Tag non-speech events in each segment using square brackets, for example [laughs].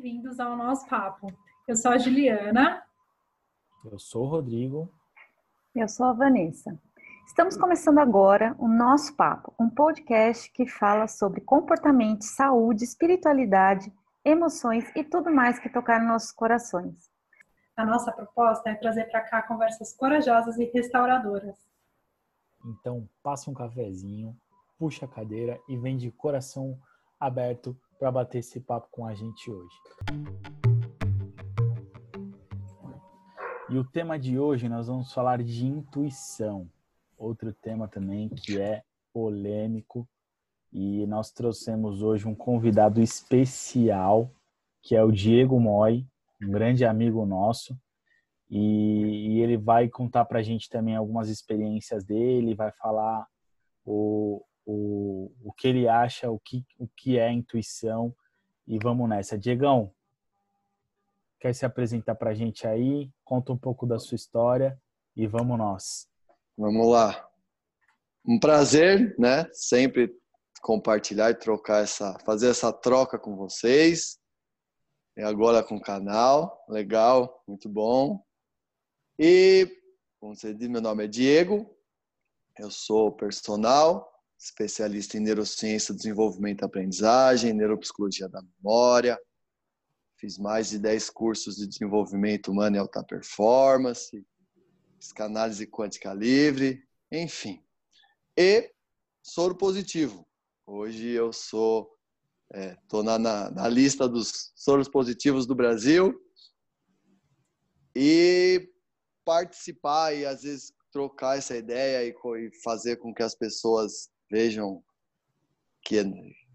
bem-vindos ao nosso papo. Eu sou a Juliana. Eu sou o Rodrigo. Eu sou a Vanessa. Estamos começando agora o nosso papo, um podcast que fala sobre comportamento, saúde, espiritualidade, emoções e tudo mais que tocar nos nossos corações. A nossa proposta é trazer para cá conversas corajosas e restauradoras. Então, passa um cafezinho, puxa a cadeira e vem de coração aberto para bater esse papo com a gente hoje. E o tema de hoje nós vamos falar de intuição, outro tema também que é polêmico. E nós trouxemos hoje um convidado especial, que é o Diego Moi, um grande amigo nosso. E, e ele vai contar para a gente também algumas experiências dele, vai falar o, o, o que ele acha, o que, o que é intuição. E vamos nessa. Diegão, quer se apresentar para a gente aí? Conta um pouco da sua história e vamos nós. Vamos lá. Um prazer, né? Sempre compartilhar e trocar essa, fazer essa troca com vocês. E agora com o canal, legal, muito bom. E, como você disse, meu nome é Diego, eu sou personal, especialista em neurociência, desenvolvimento e aprendizagem, neuropsicologia da memória. Fiz mais de 10 cursos de desenvolvimento humano e alta performance, psicanálise quântica livre, enfim. E soro positivo. Hoje eu sou, estou é, na, na, na lista dos soros positivos do Brasil e participar e às vezes trocar essa ideia e fazer com que as pessoas vejam que,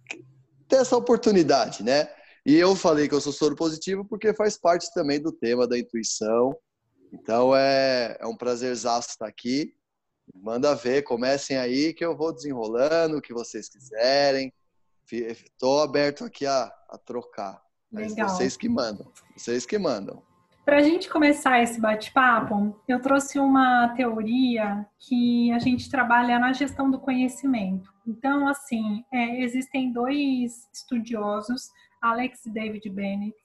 que tem essa oportunidade, né? E eu falei que eu sou soro positivo porque faz parte também do tema da intuição. Então é, é um prazerzaço estar aqui. Manda ver, comecem aí que eu vou desenrolando o que vocês quiserem. Estou aberto aqui a, a trocar. Mas Legal. vocês que mandam. Vocês que mandam. Para a gente começar esse bate-papo, eu trouxe uma teoria que a gente trabalha na gestão do conhecimento. Então, assim, é, existem dois estudiosos, Alex e David Bennett,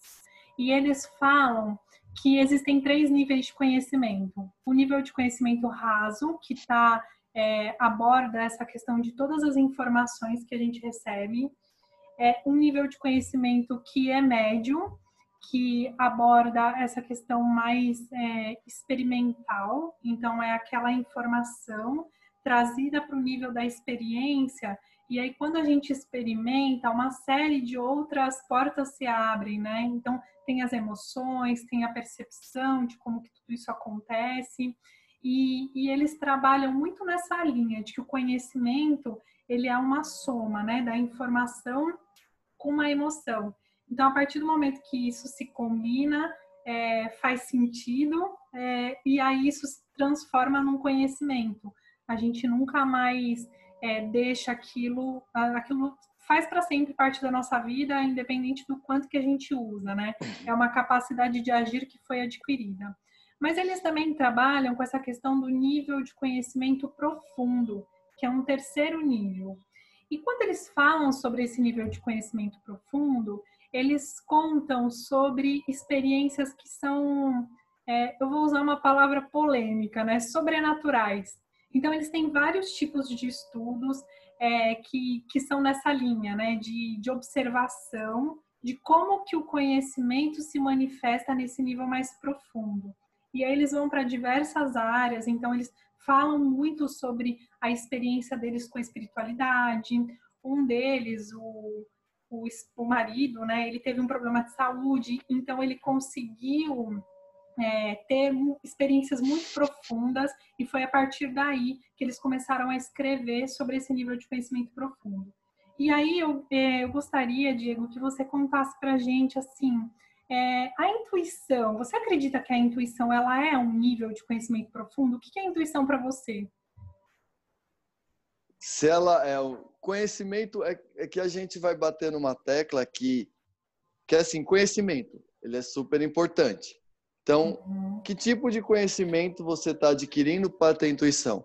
e eles falam que existem três níveis de conhecimento. O nível de conhecimento raso, que está é, aborda essa questão de todas as informações que a gente recebe. É um nível de conhecimento que é médio, que aborda essa questão mais é, experimental, então é aquela informação trazida para o nível da experiência, e aí quando a gente experimenta, uma série de outras portas se abrem, né? Então tem as emoções, tem a percepção de como que tudo isso acontece, e, e eles trabalham muito nessa linha de que o conhecimento ele é uma soma, né, da informação com uma emoção. Então, a partir do momento que isso se combina, é, faz sentido, é, e aí isso se transforma num conhecimento. A gente nunca mais é, deixa aquilo, aquilo faz para sempre parte da nossa vida, independente do quanto que a gente usa, né? É uma capacidade de agir que foi adquirida. Mas eles também trabalham com essa questão do nível de conhecimento profundo, que é um terceiro nível. E quando eles falam sobre esse nível de conhecimento profundo, eles contam sobre experiências que são, é, eu vou usar uma palavra polêmica, né? Sobrenaturais. Então, eles têm vários tipos de estudos é, que, que são nessa linha, né? De, de observação de como que o conhecimento se manifesta nesse nível mais profundo. E aí eles vão para diversas áreas, então eles falam muito sobre a experiência deles com a espiritualidade. Um deles, o o, o marido, né, ele teve um problema de saúde, então ele conseguiu é, ter experiências muito profundas e foi a partir daí que eles começaram a escrever sobre esse nível de conhecimento profundo. E aí eu, é, eu gostaria, Diego, que você contasse para gente assim, é, a intuição. Você acredita que a intuição ela é um nível de conhecimento profundo? O que é intuição para você? Se ela é o conhecimento é, é, que a gente vai bater numa tecla que que é assim, conhecimento, ele é super importante. Então, uhum. que tipo de conhecimento você está adquirindo para ter intuição?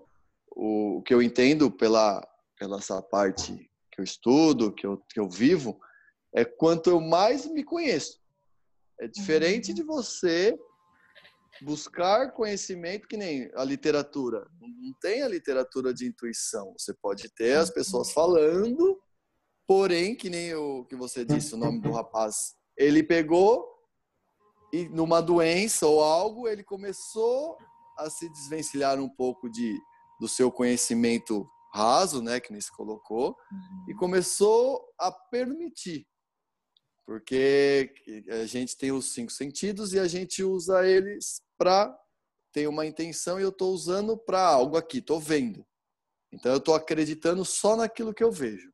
O, o, que eu entendo pela, pela essa parte que eu estudo, que eu, que eu vivo, é quanto eu mais me conheço. É diferente de você buscar conhecimento que nem a literatura. Não tem a literatura de intuição. Você pode ter as pessoas falando, porém, que nem o que você disse, o nome do rapaz, ele pegou e numa doença ou algo, ele começou a se desvencilhar um pouco de do seu conhecimento raso, né, que nem se colocou, uhum. e começou a permitir. Porque a gente tem os cinco sentidos e a gente usa eles para ter uma intenção e eu estou usando para algo aqui, estou vendo. Então eu estou acreditando só naquilo que eu vejo.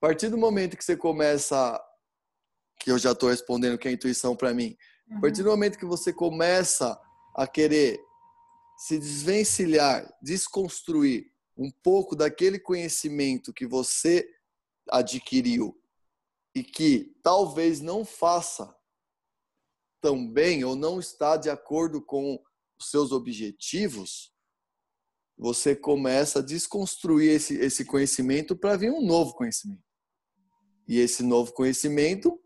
A partir do momento que você começa, que eu já estou respondendo que é intuição para mim, a partir do uhum. momento que você começa a querer se desvencilhar, desconstruir um pouco daquele conhecimento que você adquiriu e que talvez não faça tão bem ou não está de acordo com os seus objetivos, você começa a desconstruir esse, esse conhecimento para vir um novo conhecimento. E esse novo conhecimento,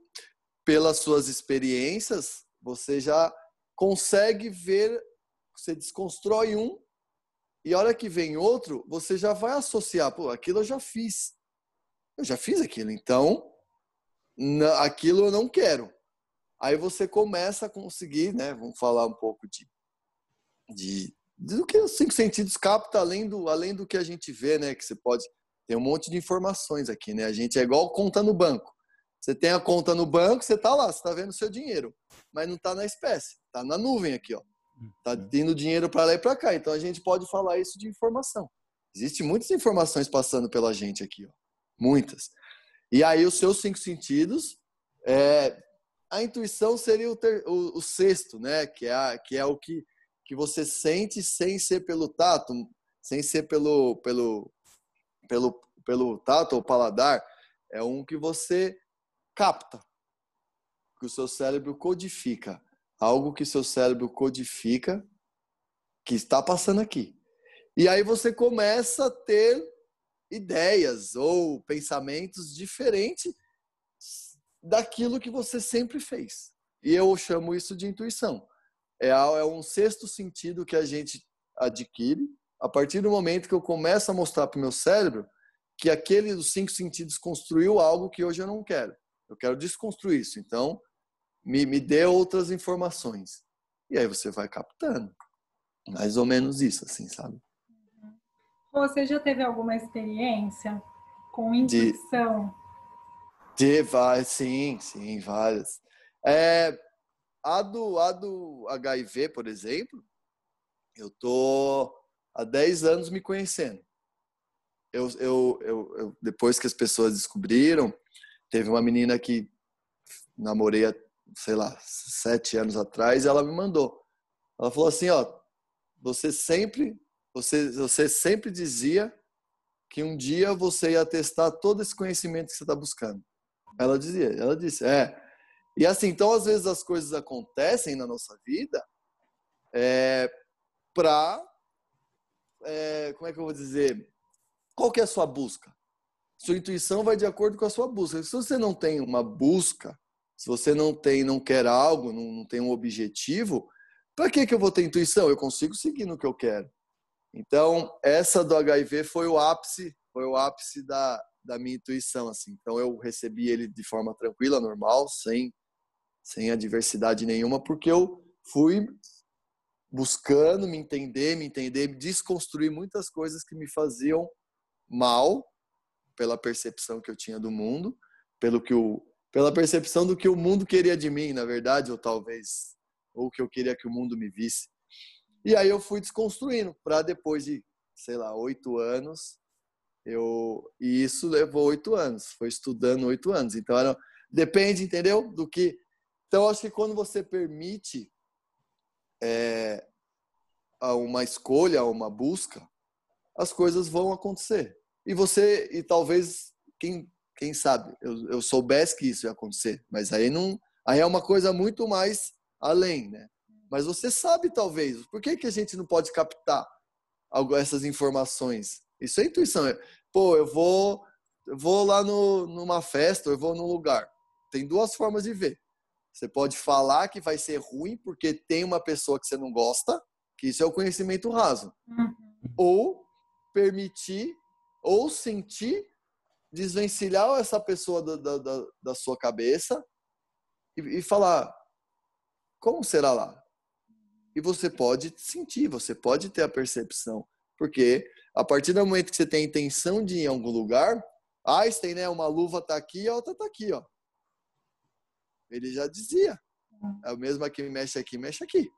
pelas suas experiências, você já consegue ver, você desconstrói um, e a hora que vem outro, você já vai associar, pô, aquilo eu já fiz. Eu já fiz aquilo, então aquilo eu não quero. Aí você começa a conseguir, né? Vamos falar um pouco de, de, do que os cinco sentidos capta além do, além do que a gente vê, né? Que você pode tem um monte de informações aqui, né? A gente é igual conta no banco. Você tem a conta no banco, você tá lá, você tá vendo o seu dinheiro, mas não tá na espécie, tá na nuvem aqui, ó. Tá uhum. tendo dinheiro para lá e para cá. Então a gente pode falar isso de informação. Existem muitas informações passando pela gente aqui, ó. Muitas. E aí os seus cinco sentidos, é, a intuição seria o, ter, o, o, sexto, né? Que é, a, que é o que, que você sente sem ser pelo tato, sem ser pelo, pelo, pelo, pelo tato ou paladar. É um que você capta, que o seu cérebro codifica. Algo que seu cérebro codifica que está passando aqui. E aí você começa a ter ideias ou pensamentos diferentes daquilo que você sempre fez. E eu chamo isso de intuição. É, é um sexto sentido que a gente adquire a partir do momento que eu começo a mostrar para o meu cérebro que aquele dos cinco sentidos construiu algo que hoje eu não quero. Eu quero desconstruir isso. Então, me, me dê outras informações. E aí você vai captando. Mais ou menos isso, assim, sabe? Você já teve alguma experiência com intuição? De, de várias, sim, sim, várias. É, a, do, a do HIV, por exemplo, eu tô há 10 anos me conhecendo. Eu, eu, eu, eu, depois que as pessoas descobriram, teve uma menina que namorei, sei lá, sete anos atrás, ela me mandou. Ela falou assim, ó, você sempre você, você sempre dizia que um dia você ia testar todo esse conhecimento que você está buscando. Ela dizia, ela disse, é. E assim, então às vezes as coisas acontecem na nossa vida é, para, é, como é que eu vou dizer, qual que é a sua busca? Sua intuição vai de acordo com a sua busca. Se você não tem uma busca, se você não tem, não quer algo, não, não tem um objetivo, para que que eu vou ter intuição? Eu consigo seguir no que eu quero. Então, essa do HIV foi o ápice, foi o ápice da, da minha intuição, assim. Então, eu recebi ele de forma tranquila, normal, sem, sem adversidade nenhuma, porque eu fui buscando me entender, me entender, desconstruir muitas coisas que me faziam mal pela percepção que eu tinha do mundo, pelo que o, pela percepção do que o mundo queria de mim, na verdade, ou talvez ou que eu queria que o mundo me visse. E aí eu fui desconstruindo para depois de, sei lá, oito anos, eu e isso levou oito anos, foi estudando oito anos. Então era, depende, entendeu? Do que. Então acho que quando você permite é, uma escolha, uma busca, as coisas vão acontecer. E você, e talvez quem quem sabe eu, eu soubesse que isso ia acontecer, mas aí não, aí é uma coisa muito mais além, né? Mas você sabe, talvez. Por que, que a gente não pode captar essas informações? Isso é intuição. Pô, eu vou, eu vou lá no, numa festa, eu vou num lugar. Tem duas formas de ver. Você pode falar que vai ser ruim porque tem uma pessoa que você não gosta, que isso é o conhecimento raso. Uhum. Ou permitir ou sentir desvencilhar essa pessoa da, da, da sua cabeça e, e falar como será lá? E você pode sentir, você pode ter a percepção. Porque a partir do momento que você tem a intenção de ir em algum lugar, Einstein, né? Uma luva tá aqui e a outra tá aqui, ó. Ele já dizia. É o mesmo que mexe aqui, mexe aqui.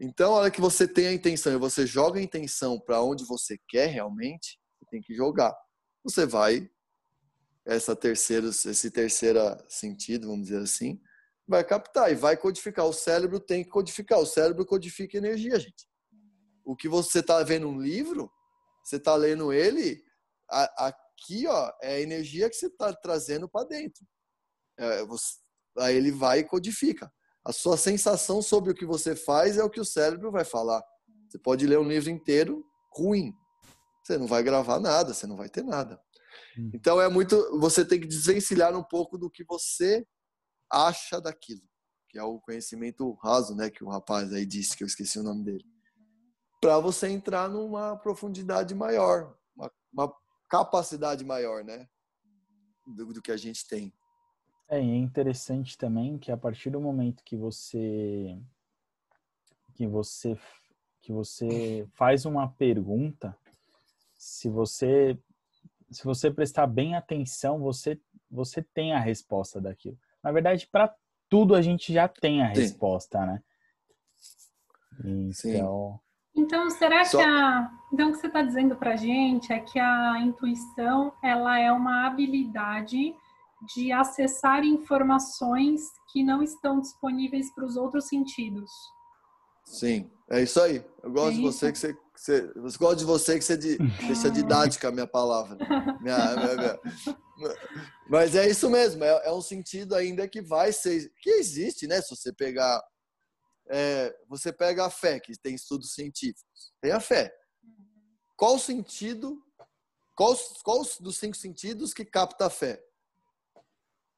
Então, a hora que você tem a intenção e você joga a intenção para onde você quer realmente, você tem que jogar. Você vai essa terceira, esse terceiro sentido, vamos dizer assim, vai captar e vai codificar. O cérebro tem que codificar. O cérebro codifica energia, gente. O que você está vendo um livro, você está lendo ele, a, aqui ó, é a energia que você está trazendo para dentro. É, você, aí ele vai e codifica. A sua sensação sobre o que você faz é o que o cérebro vai falar. Você pode ler um livro inteiro ruim. Você não vai gravar nada, você não vai ter nada. Hum. Então é muito. Você tem que desvencilhar um pouco do que você acha daquilo, que é o conhecimento raso, né, que o rapaz aí disse, que eu esqueci o nome dele. Para você entrar numa profundidade maior, uma, uma capacidade maior, né, do, do, que a gente tem. É, e é interessante também que a partir do momento que você que você que você faz uma pergunta, se você se você prestar bem atenção, você você tem a resposta daquilo. Na verdade, para tudo a gente já tem a Sim. resposta, né? Então. Então, será Só... que a. Então, o que você está dizendo para a gente é que a intuição ela é uma habilidade de acessar informações que não estão disponíveis para os outros sentidos. Sim, é isso aí. Eu gosto é de você que você, que você. Eu gosto de você que você de, [laughs] deixa didática a minha palavra. Minha, minha, minha, mas é isso mesmo, é, é, um sentido ainda que vai ser, que existe, né? Se você pegar, é, você pega a fé, que tem estudos científicos, tem a fé. Qual o sentido, qual, qual dos cinco sentidos que capta a fé?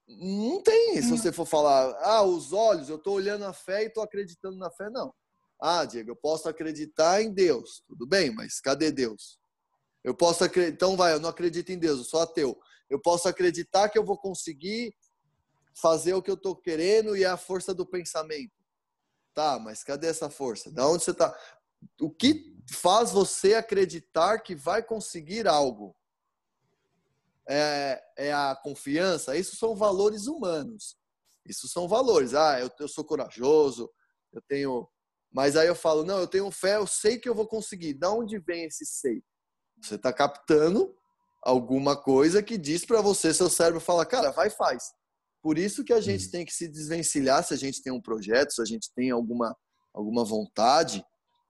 Não tem, se você for falar, ah, os olhos, eu estou olhando a fé e estou acreditando na fé, não. Ah, Diego, eu posso acreditar em Deus, tudo bem, mas cadê Deus? Eu posso acreditar, então vai, eu não acredito em Deus, eu sou ateu. Eu posso acreditar que eu vou conseguir fazer o que eu estou querendo e é a força do pensamento. Tá, mas cadê essa força? Da onde você está? O que faz você acreditar que vai conseguir algo? É, é a confiança? Isso são valores humanos. Isso são valores. Ah, eu, eu sou corajoso, eu tenho. Mas aí eu falo, não, eu tenho fé, eu sei que eu vou conseguir. Da onde vem esse sei? Você está captando alguma coisa que diz para você, seu cérebro fala, cara, vai faz. Por isso que a gente uhum. tem que se desvencilhar se a gente tem um projeto, se a gente tem alguma, alguma vontade,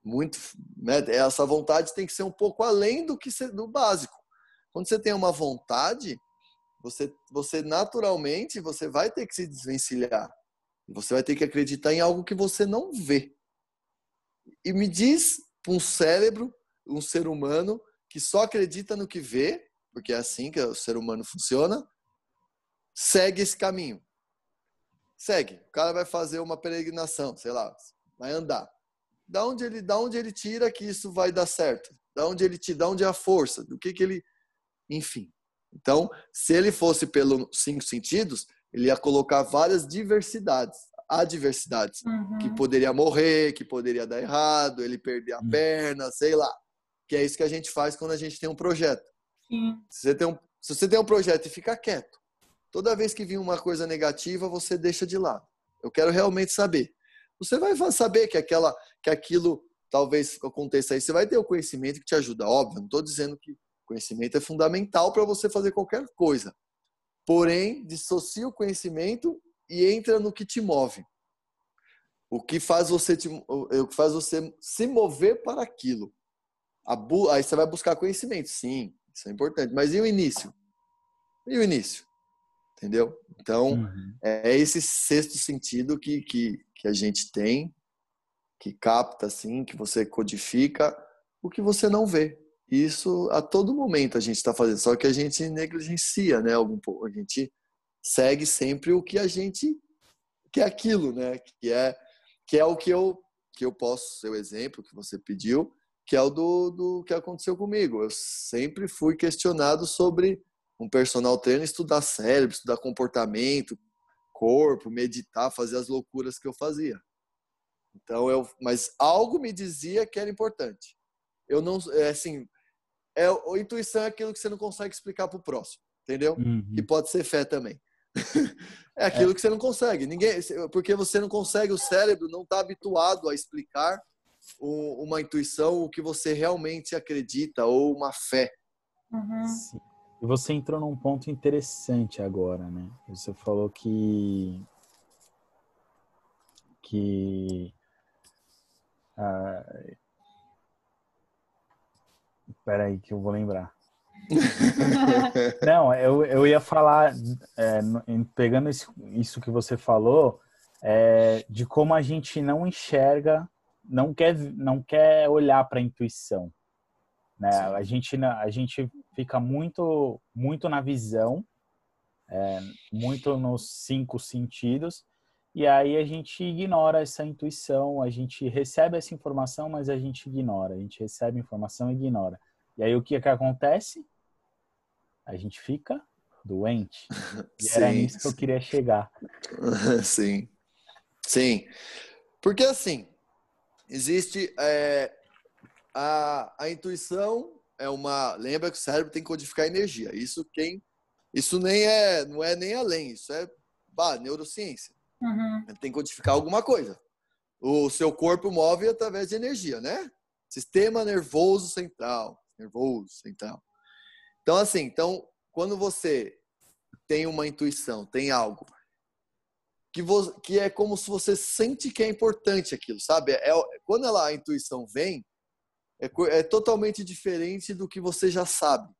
muito, né? essa vontade tem que ser um pouco além do que ser, do básico. Quando você tem uma vontade, você, você naturalmente você vai ter que se desvencilhar. Você vai ter que acreditar em algo que você não vê. E me diz um cérebro, um ser humano que só acredita no que vê, porque é assim que o ser humano funciona, segue esse caminho. Segue. O cara vai fazer uma peregrinação, sei lá, vai andar. Da onde ele, da onde ele tira que isso vai dar certo? Da onde ele te, da onde é a força? Do que que ele, enfim. Então, se ele fosse pelos cinco sentidos, ele ia colocar várias diversidades, adversidades, uhum. que poderia morrer, que poderia dar errado, ele perder a uhum. perna, sei lá. Que é isso que a gente faz quando a gente tem um projeto. Sim. Se você, tem um, se você tem um projeto e fica quieto, toda vez que vir uma coisa negativa, você deixa de lado. Eu quero realmente saber. Você vai saber que, aquela, que aquilo talvez aconteça aí. Você vai ter o conhecimento que te ajuda. Óbvio, não estou dizendo que conhecimento é fundamental para você fazer qualquer coisa. Porém, dissocia o conhecimento e entra no que te move. O que faz você, te, o que faz você se mover para aquilo. Aí você vai buscar conhecimento, sim. Isso é importante. Mas e o início? E o início? Entendeu? Então, uhum. é esse sexto sentido que, que, que a gente tem, que capta, assim, que você codifica o que você não vê. Isso a todo momento a gente está fazendo, só que a gente negligencia, né? Algum pouco. A gente segue sempre o que a gente que é aquilo, né? Que é que é o que eu que eu posso ser o exemplo que você pediu, que é o do, do que aconteceu comigo. Eu sempre fui questionado sobre um personal trainer estudar cérebro, estudar comportamento, corpo, meditar, fazer as loucuras que eu fazia. Então eu, mas algo me dizia que era importante. Eu não, é assim, é, a intuição é aquilo que você não consegue explicar para o próximo, entendeu? Uhum. E pode ser fé também. [laughs] é aquilo é. que você não consegue. Ninguém, porque você não consegue, o cérebro não está habituado a explicar uma intuição, o que você realmente acredita ou uma fé. Uhum. E você entrou num ponto interessante agora, né? Você falou que que ah, Espera aí que eu vou lembrar. [laughs] Não, eu, eu ia falar, é, pegando isso, isso que você falou, é, de como a gente não enxerga, não quer, não quer olhar para a intuição. Né? A, gente, a gente fica muito, muito na visão, é, muito nos cinco sentidos, e aí a gente ignora essa intuição, a gente recebe essa informação, mas a gente ignora. A gente recebe informação e ignora. E aí o que que acontece? A gente fica doente. [laughs] E Sim. era nisso que eu queria chegar. [laughs] Sim. Sim. Porque assim, existe é, a, a intuição é uma. Lembra que o cérebro tem que codificar energia. Isso quem. Isso nem é, não é nem além, isso é bah, neurociência. Uhum. Tem que codificar alguma coisa. O seu corpo move através de energia, né? Sistema nervoso central, nervoso central. Então, assim, então, quando você tem uma intuição, tem algo que, você, que é como se você sente que é importante aquilo, sabe? É, quando ela, a intuição vem, é, é totalmente diferente do que você já sabe.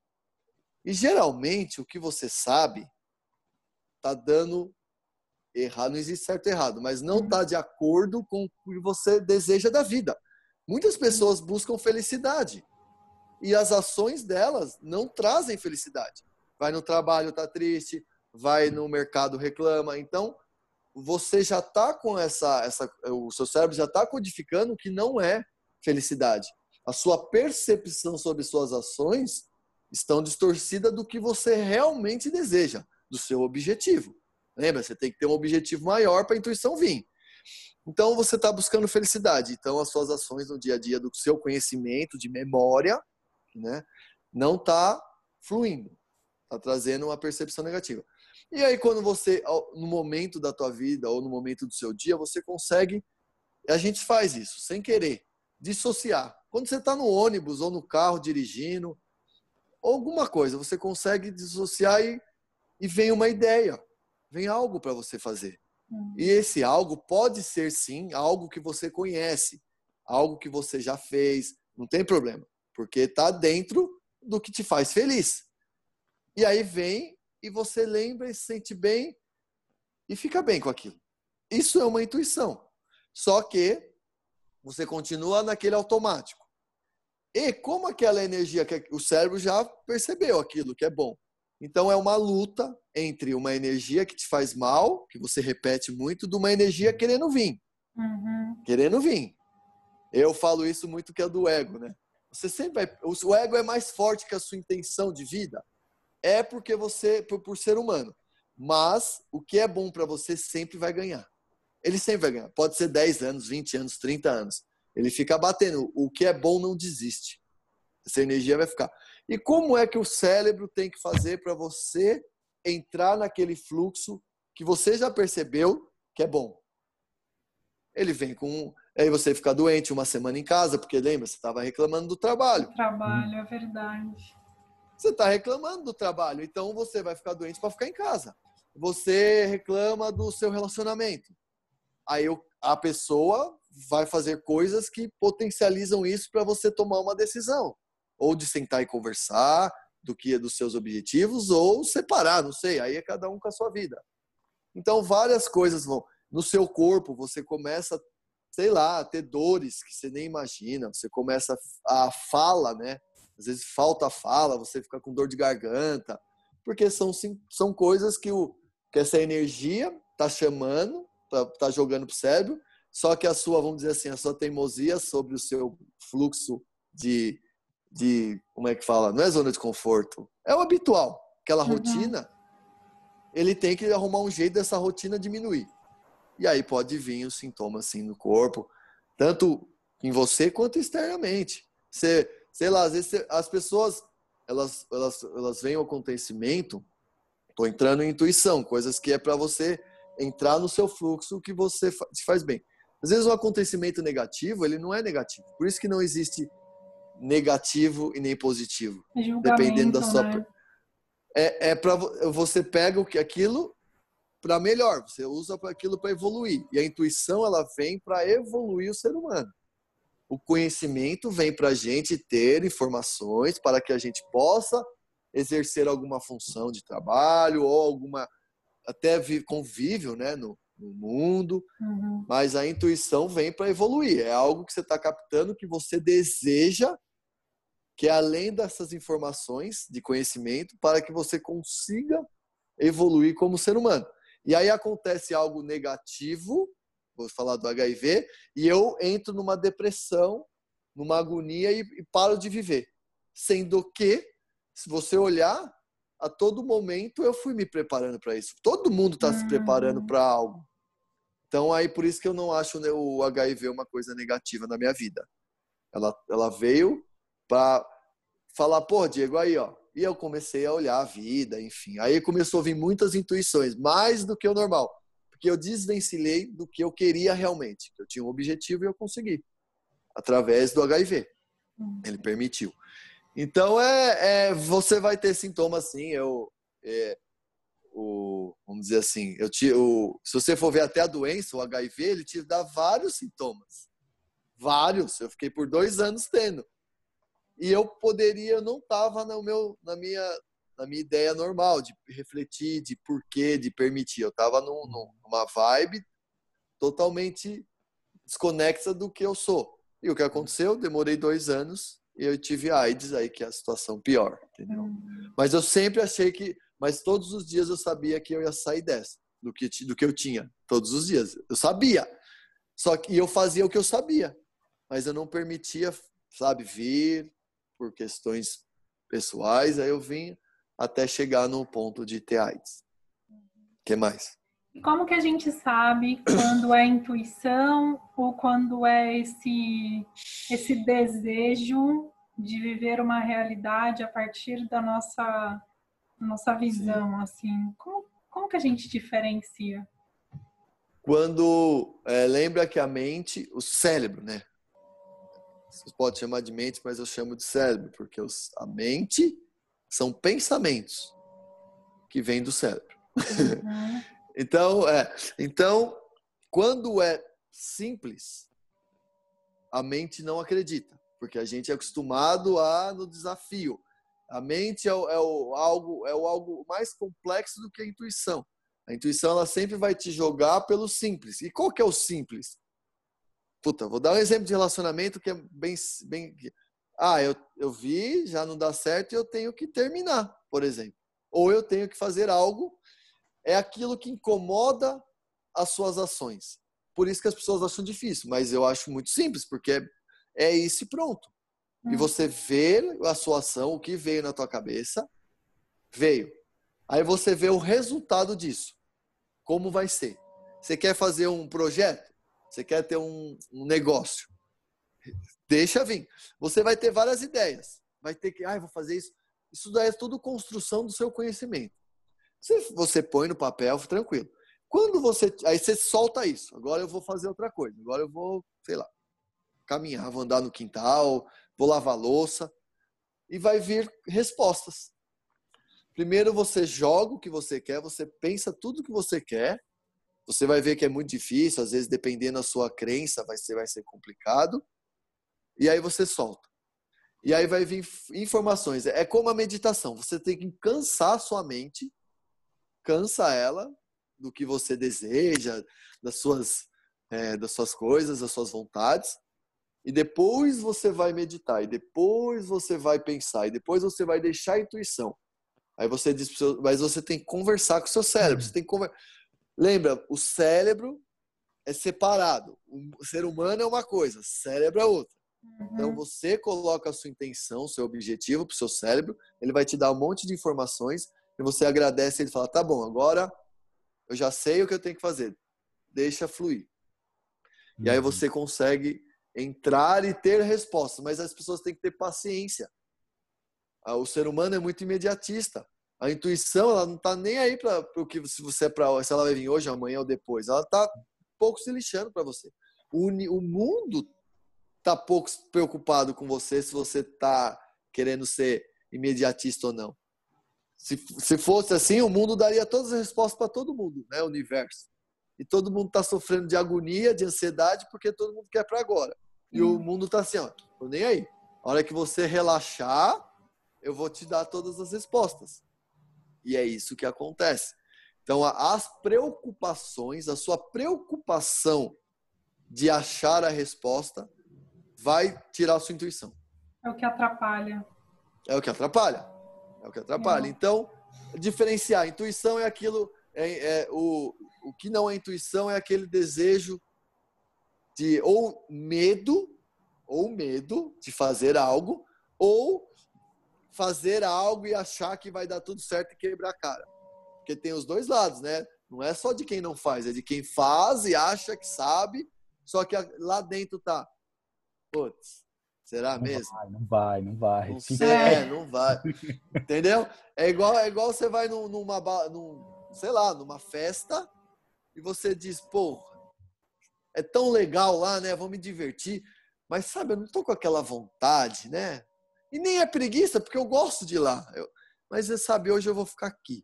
E geralmente o que você sabe tá dando errado, não existe certo e errado, mas não está de acordo com o que você deseja da vida. Muitas pessoas buscam felicidade e as ações delas não trazem felicidade. Vai no trabalho, tá triste, vai no mercado, reclama. Então, você já está com essa, essa, o seu cérebro já está codificando que não é felicidade. A sua percepção sobre suas ações estão distorcida do que você realmente deseja, do seu objetivo. Lembra, você tem que ter um objetivo maior para a intuição vir. Então você está buscando felicidade. Então as suas ações no dia a dia do seu conhecimento, de memória, né, não está fluindo, está trazendo uma percepção negativa. E aí quando você, no momento da tua vida ou no momento do seu dia, você consegue, a gente faz isso sem querer, dissociar. Quando você está no ônibus ou no carro dirigindo, alguma coisa, você consegue dissociar e, e vem uma ideia vem algo para você fazer. Uhum. E esse algo pode ser sim algo que você conhece, algo que você já fez, não tem problema, porque está dentro do que te faz feliz. E aí vem e você lembra e se sente bem e fica bem com aquilo. Isso é uma intuição. Só que você continua naquele automático. E como aquela energia que o cérebro já percebeu aquilo que é bom, então é uma luta entre uma energia que te faz mal, que você repete muito, de uma energia querendo vir. Uhum. Querendo vir. Eu falo isso muito que é do ego, né? Você sempre vai. O ego é mais forte que a sua intenção de vida. É porque você, por, por ser humano. Mas o que é bom para você sempre vai ganhar. Ele sempre vai ganhar. Pode ser 10 anos, 20 anos, 30 anos. Ele fica batendo. O que é bom não desiste. Essa energia vai ficar. E como é que o cérebro tem que fazer para você entrar naquele fluxo que você já percebeu que é bom? Ele vem com. Aí você fica doente uma semana em casa, porque lembra, você estava reclamando do trabalho. trabalho, é verdade. Você está reclamando do trabalho, então você vai ficar doente para ficar em casa. Você reclama do seu relacionamento. Aí a pessoa vai fazer coisas que potencializam isso para você tomar uma decisão ou de sentar e conversar do que é dos seus objetivos, ou separar, não sei, aí é cada um com a sua vida. Então, várias coisas vão. No seu corpo, você começa, sei lá, a ter dores que você nem imagina, você começa a fala, né? Às vezes falta a fala, você fica com dor de garganta, porque são, são coisas que, o, que essa energia está chamando tá jogando pro cérebro, só que a sua, vamos dizer assim, a sua teimosia sobre o seu fluxo de, de como é que fala? Não é zona de conforto, é o habitual, aquela uhum. rotina. Ele tem que arrumar um jeito dessa rotina diminuir. E aí pode vir os sintomas assim no corpo, tanto em você quanto externamente. Você, sei lá, às vezes as pessoas elas, elas, elas veem o acontecimento, tô entrando em intuição, coisas que é para você entrar no seu fluxo que você te faz bem. Às vezes o acontecimento negativo, ele não é negativo. Por isso que não existe negativo e nem positivo. Dependendo da sua. Né? É, é para você pega aquilo para melhor, você usa aquilo para evoluir. E a intuição ela vem para evoluir o ser humano. O conhecimento vem para a gente ter informações para que a gente possa exercer alguma função de trabalho ou alguma até convívio né, no, no mundo, uhum. mas a intuição vem para evoluir. É algo que você está captando que você deseja, que é além dessas informações de conhecimento, para que você consiga evoluir como ser humano. E aí acontece algo negativo, vou falar do HIV, e eu entro numa depressão, numa agonia e, e paro de viver. Sendo que, se você olhar, a todo momento eu fui me preparando para isso. Todo mundo está se preparando para algo. Então, aí por isso que eu não acho né, o HIV uma coisa negativa na minha vida. Ela, ela veio para falar, pô, Diego, aí, ó. E eu comecei a olhar a vida, enfim. Aí começou a vir muitas intuições, mais do que o normal. Porque eu desvencilhei do que eu queria realmente. Eu tinha um objetivo e eu consegui. Através do HIV. Hum. Ele permitiu. Então, é, é você vai ter sintomas, sim. Eu, é, o, vamos dizer assim, eu te, o, se você for ver até a doença, o HIV, ele te dá vários sintomas. Vários. Eu fiquei por dois anos tendo. E eu poderia, eu não estava meu, na minha, na minha ideia normal de refletir, de porquê, de permitir. Eu estava num, numa vibe totalmente desconexa do que eu sou. E o que aconteceu? Demorei dois anos eu tive AIDS aí, que é a situação pior, entendeu? Hum. Mas eu sempre achei que mas todos os dias eu sabia que eu ia sair dessa, do que, do que eu tinha, todos os dias. Eu sabia. Só que eu fazia o que eu sabia, mas eu não permitia, sabe, vir por questões pessoais, aí eu vim até chegar no ponto de ter AIDS. O que mais? Como que a gente sabe quando é intuição ou quando é esse, esse desejo de viver uma realidade a partir da nossa nossa visão, Sim. assim, como, como que a gente diferencia? Quando é, lembra que a mente, o cérebro, né? Você pode chamar de mente, mas eu chamo de cérebro, porque os, a mente são pensamentos que vêm do cérebro. Uhum. [laughs] então, é, então, quando é simples, a mente não acredita, porque a gente é acostumado a no desafio. A mente é, o, é o algo é o algo mais complexo do que a intuição. A intuição ela sempre vai te jogar pelo simples. E qual que é o simples? Puta, vou dar um exemplo de relacionamento que é bem bem ah, eu, eu vi, já não dá certo e eu tenho que terminar, por exemplo. Ou eu tenho que fazer algo, é aquilo que incomoda as suas ações. Por isso que as pessoas acham difícil, mas eu acho muito simples, porque é, isso e pronto. E hum. você vê a sua ação, o que veio na tua cabeça, veio. Aí você vê o resultado disso. Como vai ser? Você quer fazer um projeto? Você quer ter um, um negócio? Deixa vir. Você vai ter várias ideias. Vai ter que, ah, vou fazer isso. Isso daí é tudo construção do seu conhecimento. Você, você põe no papel, tranquilo. Quando você. Aí você solta isso. Agora eu vou fazer outra coisa. Agora eu vou, sei lá, caminhar, vou andar no quintal, vou lavar louça e vai vir respostas. Primeiro você joga o que você quer, você pensa tudo o que você quer. Você vai ver que é muito difícil, às vezes dependendo da sua crença vai ser vai ser complicado. E aí você solta. E aí vai vir informações. É como a meditação. Você tem que cansar a sua mente, cansa ela do que você deseja, das suas, é, das suas coisas, das suas vontades, e depois você vai meditar, e depois você vai pensar, e depois você vai deixar a intuição. Aí você diz, mas você tem que conversar com o seu cérebro. Você tem que conver... Lembra, o cérebro é separado. O ser humano é uma coisa, cérebro é outra. Então, uhum. Então você coloca a sua intenção, seu objetivo para o seu cérebro, ele vai te dar um monte de informações e você agradece, ele fala: "Tá bom, agora eu já sei o que eu tenho que fazer. Deixa fluir". Uhum. E aí uhum. você consegue entrar e ter respostas, mas as pessoas têm que ter paciência. Ah, o ser humano é muito imediatista. A intuição, ela não está nem aí para o que se você é para se ela vai vir hoje, amanhã ou depois. Ela está pouco se lixando para você. O, o mundo está pouco preocupado com você se você está querendo ser imediatista ou não. Se, se fosse assim, o mundo daria todas as respostas para todo mundo, né? O universo. E todo mundo está sofrendo de agonia, de ansiedade, porque todo mundo quer para agora. E hum. o mundo está assim, ó, tô nem aí. A hora que você relaxar, eu vou te dar todas as respostas. E é isso que acontece. Então, as preocupações, a sua preocupação de achar a resposta vai tirar a sua intuição. É o que atrapalha. É o que atrapalha. É o que atrapalha. É. Então, diferenciar. Intuição é aquilo. É, é, o, o que não é intuição é aquele desejo de ou medo, ou medo de fazer algo, ou fazer algo e achar que vai dar tudo certo e quebrar a cara. Porque tem os dois lados, né? Não é só de quem não faz, é de quem faz e acha que sabe, só que lá dentro tá, putz, será não mesmo? Vai, não vai, não vai. Não sei, é, não vai. Entendeu? É igual, é igual você vai num, numa, num, sei lá, numa festa e você diz, pô, é tão legal lá, né? Vou me divertir. Mas sabe, eu não tô com aquela vontade, né? E nem é preguiça, porque eu gosto de ir lá. Eu, mas você sabe, hoje eu vou ficar aqui.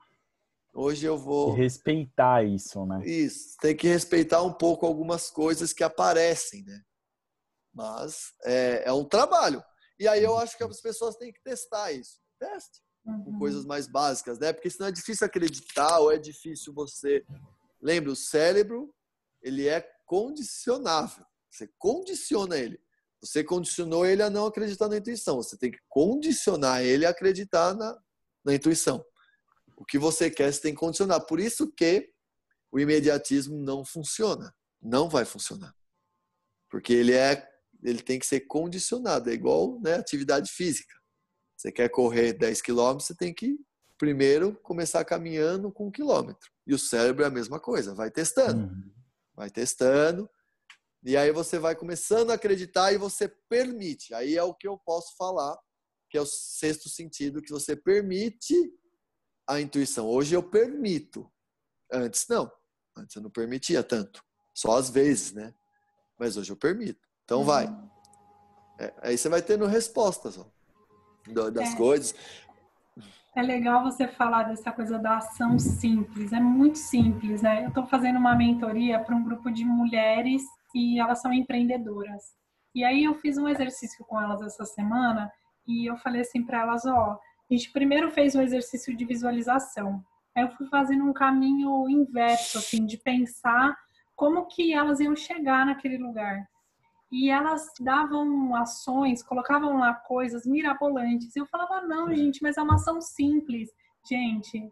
Hoje eu vou. E respeitar isso, né? Isso. Tem que respeitar um pouco algumas coisas que aparecem, né? Mas é, é um trabalho. E aí eu acho que as pessoas têm que testar isso. Teste. Uhum. Com coisas mais básicas, né? Porque senão é difícil acreditar ou é difícil você. Lembra, o cérebro, ele é condicionável. Você condiciona ele. Você condicionou ele a não acreditar na intuição. Você tem que condicionar ele a acreditar na, na intuição. O que você quer, você tem que condicionar. Por isso que o imediatismo não funciona. Não vai funcionar. Porque ele é ele tem que ser condicionado. É igual né, atividade física. Você quer correr 10 quilômetros, você tem que primeiro começar caminhando com um quilômetro. E o cérebro é a mesma coisa. Vai testando. Uhum. Vai testando e aí você vai começando a acreditar e você permite. Aí é o que eu posso falar, que é o sexto sentido, que você permite a intuição. Hoje eu permito. Antes não. Antes eu não permitia tanto. Só às vezes, né? Mas hoje eu permito. Então vai. Uhum. É, aí você vai tendo respostas ó, das é. coisas. É legal você falar dessa coisa da ação simples. É muito simples, né? Eu estou fazendo uma mentoria para um grupo de mulheres e elas são empreendedoras. E aí eu fiz um exercício com elas essa semana e eu falei assim para elas, ó, a gente primeiro fez um exercício de visualização. Aí eu fui fazendo um caminho inverso, assim, de pensar como que elas iam chegar naquele lugar. E elas davam ações, colocavam lá coisas mirabolantes. Eu falava, não, gente, mas é uma ação simples. Gente,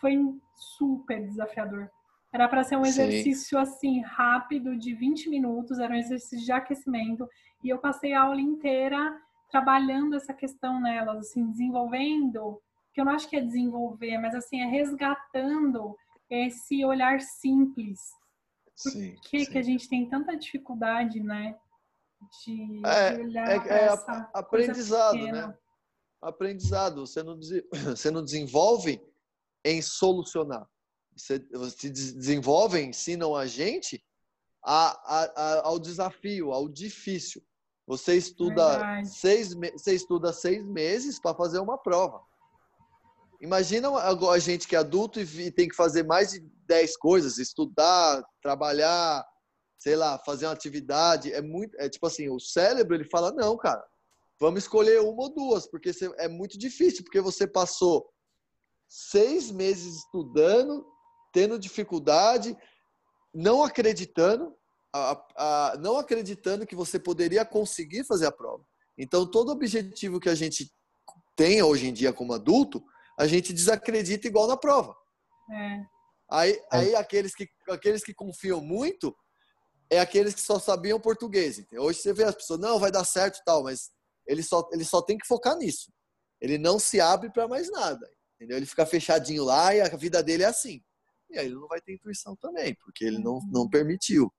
foi super desafiador. Era para ser um exercício Sim. assim rápido de 20 minutos, era um exercício de aquecimento e eu passei a aula inteira trabalhando essa questão nelas, assim, desenvolvendo, que eu não acho que é desenvolver, mas assim, é resgatando esse olhar simples. Por sim, que, sim. que a gente tem tanta dificuldade, né? De, é, de olhar é, é essa aprendizado, né? Aprendizado. Você não, [coughs] você não desenvolve em solucionar você, você desenvolve, ensinam a gente a, a, a, ao desafio, ao difícil. Você estuda seis, você estuda seis meses para fazer uma prova. Imagina a gente que é adulto e tem que fazer mais de dez coisas, estudar, trabalhar, sei lá, fazer uma atividade. É muito, é tipo assim, o cérebro ele fala não, cara, vamos escolher uma ou duas, porque é muito difícil, porque você passou seis meses estudando tendo dificuldade, não acreditando, a, a, não acreditando que você poderia conseguir fazer a prova. Então, todo objetivo que a gente tem hoje em dia como adulto, a gente desacredita igual na prova. É. Aí, aí aqueles, que, aqueles que confiam muito é aqueles que só sabiam português. Entendeu? Hoje você vê as pessoas, não, vai dar certo e tal, mas ele só, ele só tem que focar nisso. Ele não se abre para mais nada. Entendeu? Ele fica fechadinho lá e a vida dele é assim. E aí ele não vai ter intuição também, porque ele não, não permitiu.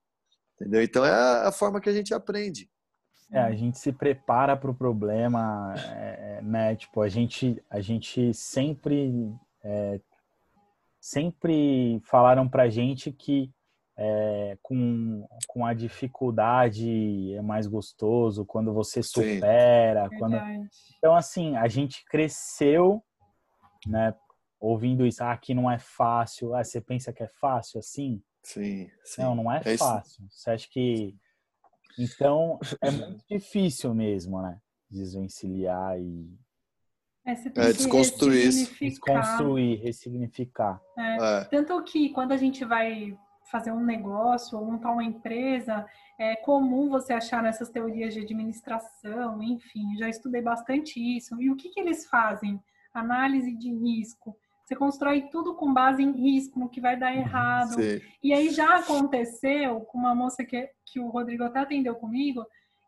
Entendeu? Então é a, a forma que a gente aprende. É, a gente se prepara para o problema, é, é, né? Tipo, a gente, a gente sempre, é, sempre falaram para gente que é, com, com a dificuldade é mais gostoso quando você supera. Quando... Então, assim, a gente cresceu, né? Ouvindo isso, ah, aqui não é fácil. Ah, você pensa que é fácil assim? Sim, sim. Não, não é, é fácil. Você acha que. Então, é muito [laughs] difícil mesmo, né? Desvencilhar e. É, é desconstruir isso. Desconstruir, ressignificar. É. É. Tanto que quando a gente vai fazer um negócio ou montar uma empresa, é comum você achar nessas teorias de administração, enfim, já estudei bastante isso. E o que, que eles fazem? Análise de risco. Você constrói tudo com base em risco, no que vai dar errado. Sim. E aí já aconteceu com uma moça que, que o Rodrigo até atendeu comigo,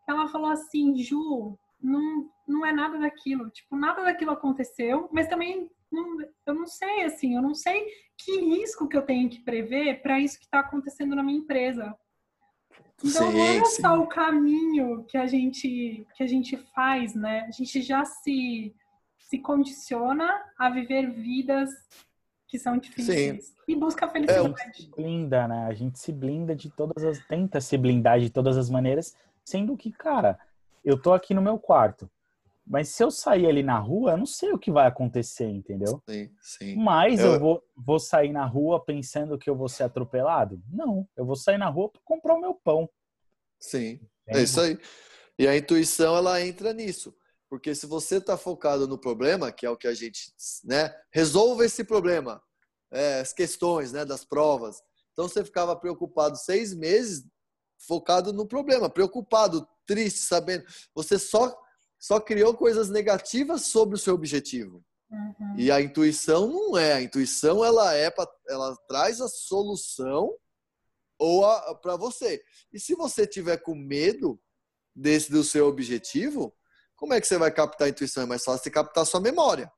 ela falou assim, Ju, não, não é nada daquilo. Tipo, nada daquilo aconteceu, mas também não, eu não sei, assim, eu não sei que risco que eu tenho que prever para isso que está acontecendo na minha empresa. Então, sim, olha sim. só o caminho que a gente que a gente faz, né? A gente já se se condiciona a viver vidas que são difíceis sim. e busca a felicidade. É, a gente se blinda, né? A gente se blinda de todas as tenta se blindar de todas as maneiras, sendo que, cara, eu tô aqui no meu quarto. Mas se eu sair ali na rua, eu não sei o que vai acontecer, entendeu? Sim, sim. Mas eu, eu vou, vou sair na rua pensando que eu vou ser atropelado? Não, eu vou sair na rua para comprar o meu pão. Sim, é isso aí. E a intuição, ela entra nisso. Porque se você está focado no problema, que é o que a gente, né? Resolva esse problema, é, as questões, né, das provas. Então você ficava preocupado seis meses, focado no problema, preocupado, triste, sabendo. Você só só criou coisas negativas sobre o seu objetivo. Uhum. E a intuição não é. A intuição ela é pra, ela traz a solução ou para você. E se você tiver com medo desse do seu objetivo, como é que você vai captar a intuição? É mais fácil você captar a sua memória.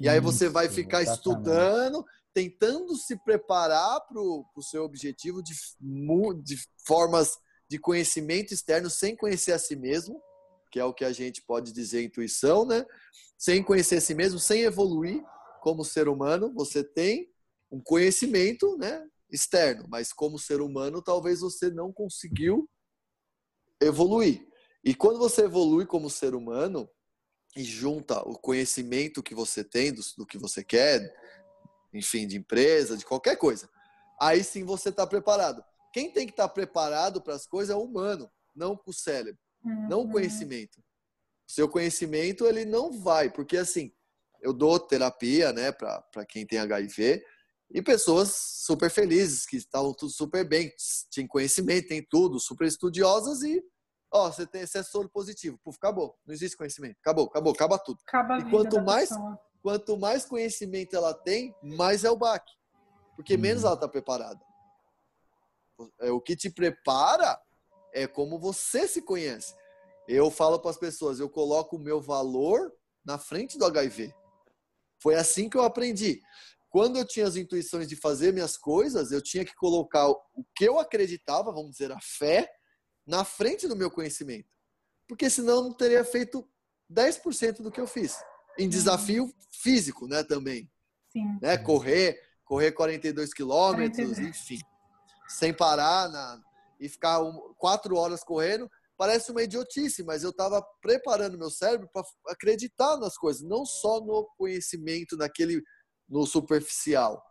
E aí você vai ficar exatamente. estudando, tentando se preparar para o seu objetivo de, de formas de conhecimento externo sem conhecer a si mesmo que é o que a gente pode dizer intuição, né? Sem conhecer a si mesmo, sem evoluir como ser humano, você tem um conhecimento, né, externo, mas como ser humano, talvez você não conseguiu evoluir. E quando você evolui como ser humano e junta o conhecimento que você tem do, do que você quer, enfim, de empresa, de qualquer coisa, aí sim você está preparado. Quem tem que estar tá preparado para as coisas é o humano, não o cérebro uhum. não o conhecimento. O seu conhecimento, ele não vai, porque assim, eu dou terapia, né, para quem tem HIV, e pessoas super felizes, que estavam tudo super bem, tinham conhecimento, tem tudo, super estudiosas e, ó, você, tem, você é soro positivo, puf, acabou, não existe conhecimento, acabou, acabou, acaba tudo. Acaba e quanto mais, quanto mais conhecimento ela tem, mais é o baque, porque uhum. menos ela está preparada. É, o que te prepara é como você se conhece. Eu falo para as pessoas, eu coloco o meu valor na frente do HIV. Foi assim que eu aprendi. Quando eu tinha as intuições de fazer minhas coisas, eu tinha que colocar o que eu acreditava, vamos dizer, a fé, na frente do meu conhecimento. Porque senão eu não teria feito 10% do que eu fiz. Em desafio físico, né, também. Sim. Né, correr, correr 42 quilômetros, enfim. Sem parar na, e ficar um, quatro horas correndo, parece uma idiotice, mas eu estava preparando meu cérebro para acreditar nas coisas, não só no conhecimento, naquele no superficial.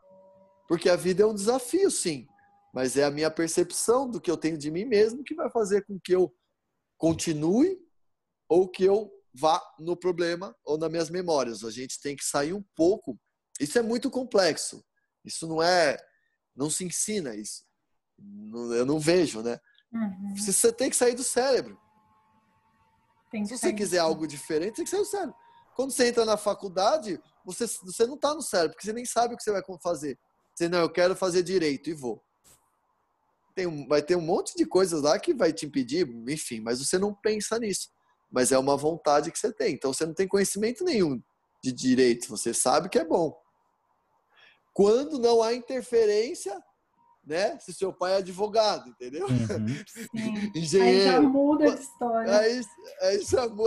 Porque a vida é um desafio, sim, mas é a minha percepção do que eu tenho de mim mesmo que vai fazer com que eu continue ou que eu vá no problema ou nas minhas memórias. A gente tem que sair um pouco. Isso é muito complexo. Isso não é, não se ensina isso eu não vejo, né? Uhum. Você tem que sair do cérebro. Se você quiser algo diferente, tem que sair do cérebro. Quando você entra na faculdade, você, você não está no cérebro, porque você nem sabe o que você vai fazer. Você, não, eu quero fazer direito e vou. tem, vai ter um monte de coisas lá que vai te impedir, enfim, mas você não pensa nisso. Mas é uma vontade que você tem. Então você não tem conhecimento nenhum de direito, você sabe que é bom. Quando não há interferência, né? Se seu pai é advogado, entendeu? Uhum. [laughs] Engenheiro. Aí já muda de história. Aí, aí,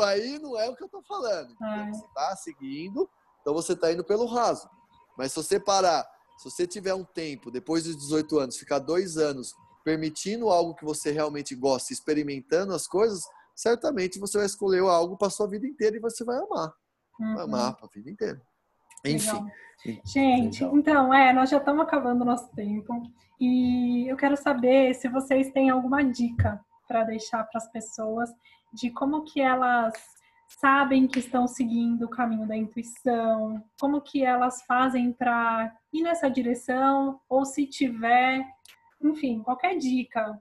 aí, não é o que eu tô falando. É. Você tá seguindo, então você tá indo pelo raso. Mas se você parar, se você tiver um tempo, depois dos 18 anos, ficar dois anos permitindo algo que você realmente gosta, experimentando as coisas, certamente você vai escolher algo para sua vida inteira e você vai amar. Uhum. Vai amar para a vida inteira. Enfim. Legal. Gente, Legal. então, é, nós já estamos acabando o nosso tempo. E eu quero saber se vocês têm alguma dica para deixar para as pessoas de como que elas sabem que estão seguindo o caminho da intuição, como que elas fazem para ir nessa direção, ou se tiver, enfim, qualquer dica.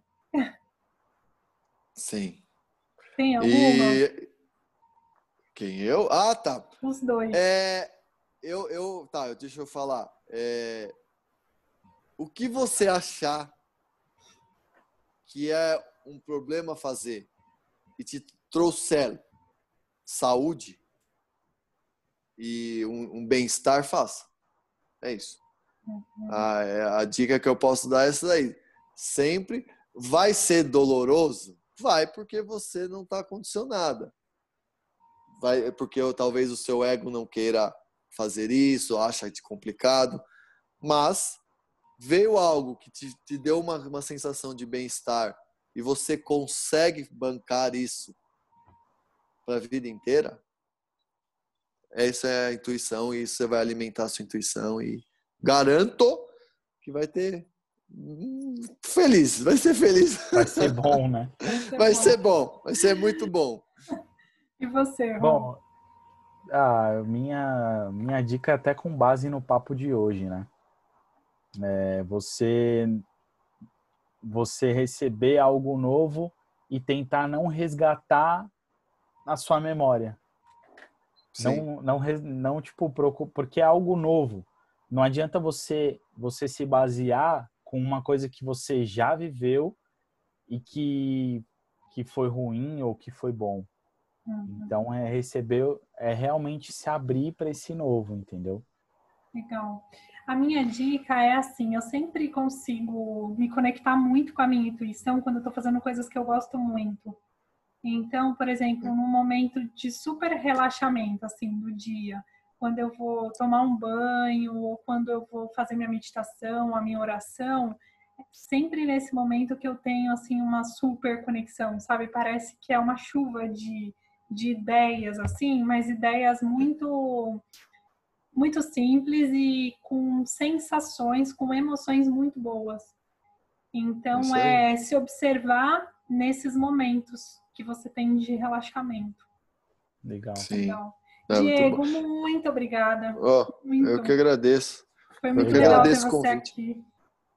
Sim. Tem alguma? E... Quem eu? Ah, tá. Os dois. É, eu, eu, tá, deixa eu falar. É, o que você achar que é um problema fazer e te trouxer saúde e um, um bem-estar, faça. É isso. Uhum. A, é, a dica que eu posso dar é essa daí. Sempre vai ser doloroso? Vai, porque você não está condicionada. Vai, porque talvez o seu ego não queira fazer isso, acha de complicado. Mas veio algo que te, te deu uma, uma sensação de bem-estar e você consegue bancar isso para a vida inteira, essa é a intuição e você vai alimentar a sua intuição e garanto que vai ter hum, feliz, vai ser feliz. Vai ser bom, né? [laughs] Vai ser bom, vai ser muito bom. E você, Ron? Bom, a minha minha dica é até com base no papo de hoje, né? É, você você receber algo novo e tentar não resgatar na sua memória. Sim. Não, não, não tipo, porque é algo novo. Não adianta você, você se basear com uma coisa que você já viveu e que, que foi ruim ou que foi bom. Uhum. Então, é receber, é realmente se abrir para esse novo, entendeu? Legal. A minha dica é assim: eu sempre consigo me conectar muito com a minha intuição quando eu estou fazendo coisas que eu gosto muito. Então, por exemplo, num momento de super relaxamento, assim, do dia, quando eu vou tomar um banho ou quando eu vou fazer minha meditação, a minha oração, é sempre nesse momento que eu tenho, assim, uma super conexão, sabe? Parece que é uma chuva de, de ideias, assim, mas ideias muito muito simples e com sensações, com emoções muito boas. Então, é se observar nesses momentos que você tem de relaxamento. Legal. Sim. Legal. Diego, muito, muito obrigada. Oh, muito. Eu que agradeço. Foi muito legal ter você aqui.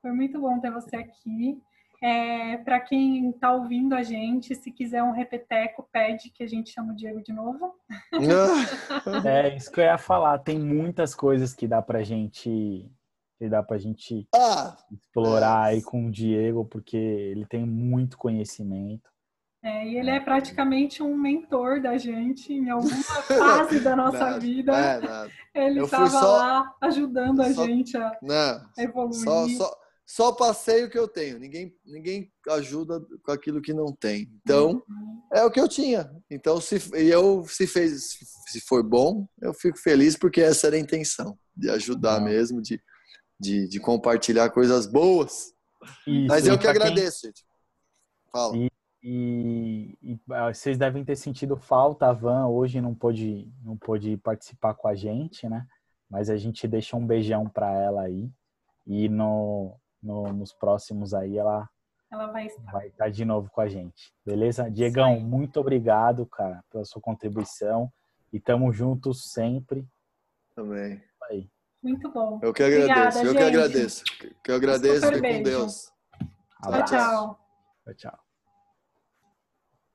Foi muito bom ter você aqui. É, Para quem está ouvindo a gente, se quiser um repeteco, pede que a gente chame o Diego de novo. [laughs] é isso que eu ia falar. Tem muitas coisas que dá para gente que dá para gente ah, explorar é. aí com o Diego, porque ele tem muito conhecimento. É, e ele é praticamente um mentor da gente em alguma fase da nossa [laughs] nada, vida. É, ele estava só... lá ajudando a só... gente a não, evoluir. Só, só, passei o que eu tenho. Ninguém, ninguém ajuda com aquilo que não tem. Então, uhum. é o que eu tinha. Então, se eu se fez, se foi bom, eu fico feliz porque essa era a intenção de ajudar uhum. mesmo, de, de, de, compartilhar coisas boas. Isso, Mas eu que agradeço, quem... gente. Fala. E e, e, ah, vocês devem ter sentido falta. A Van hoje não pôde, não pôde participar com a gente, né? Mas a gente deixa um beijão para ela aí. E no, no, nos próximos aí ela, ela vai, estar. vai estar de novo com a gente. Beleza? Diegão, muito obrigado, cara, pela sua contribuição. E tamo juntos sempre. Também. Aí. Muito bom. Eu que agradeço. Obrigada, eu gente. que agradeço. Que eu agradeço. Fique com Deus. Tchau, tchau. Tchau, tchau.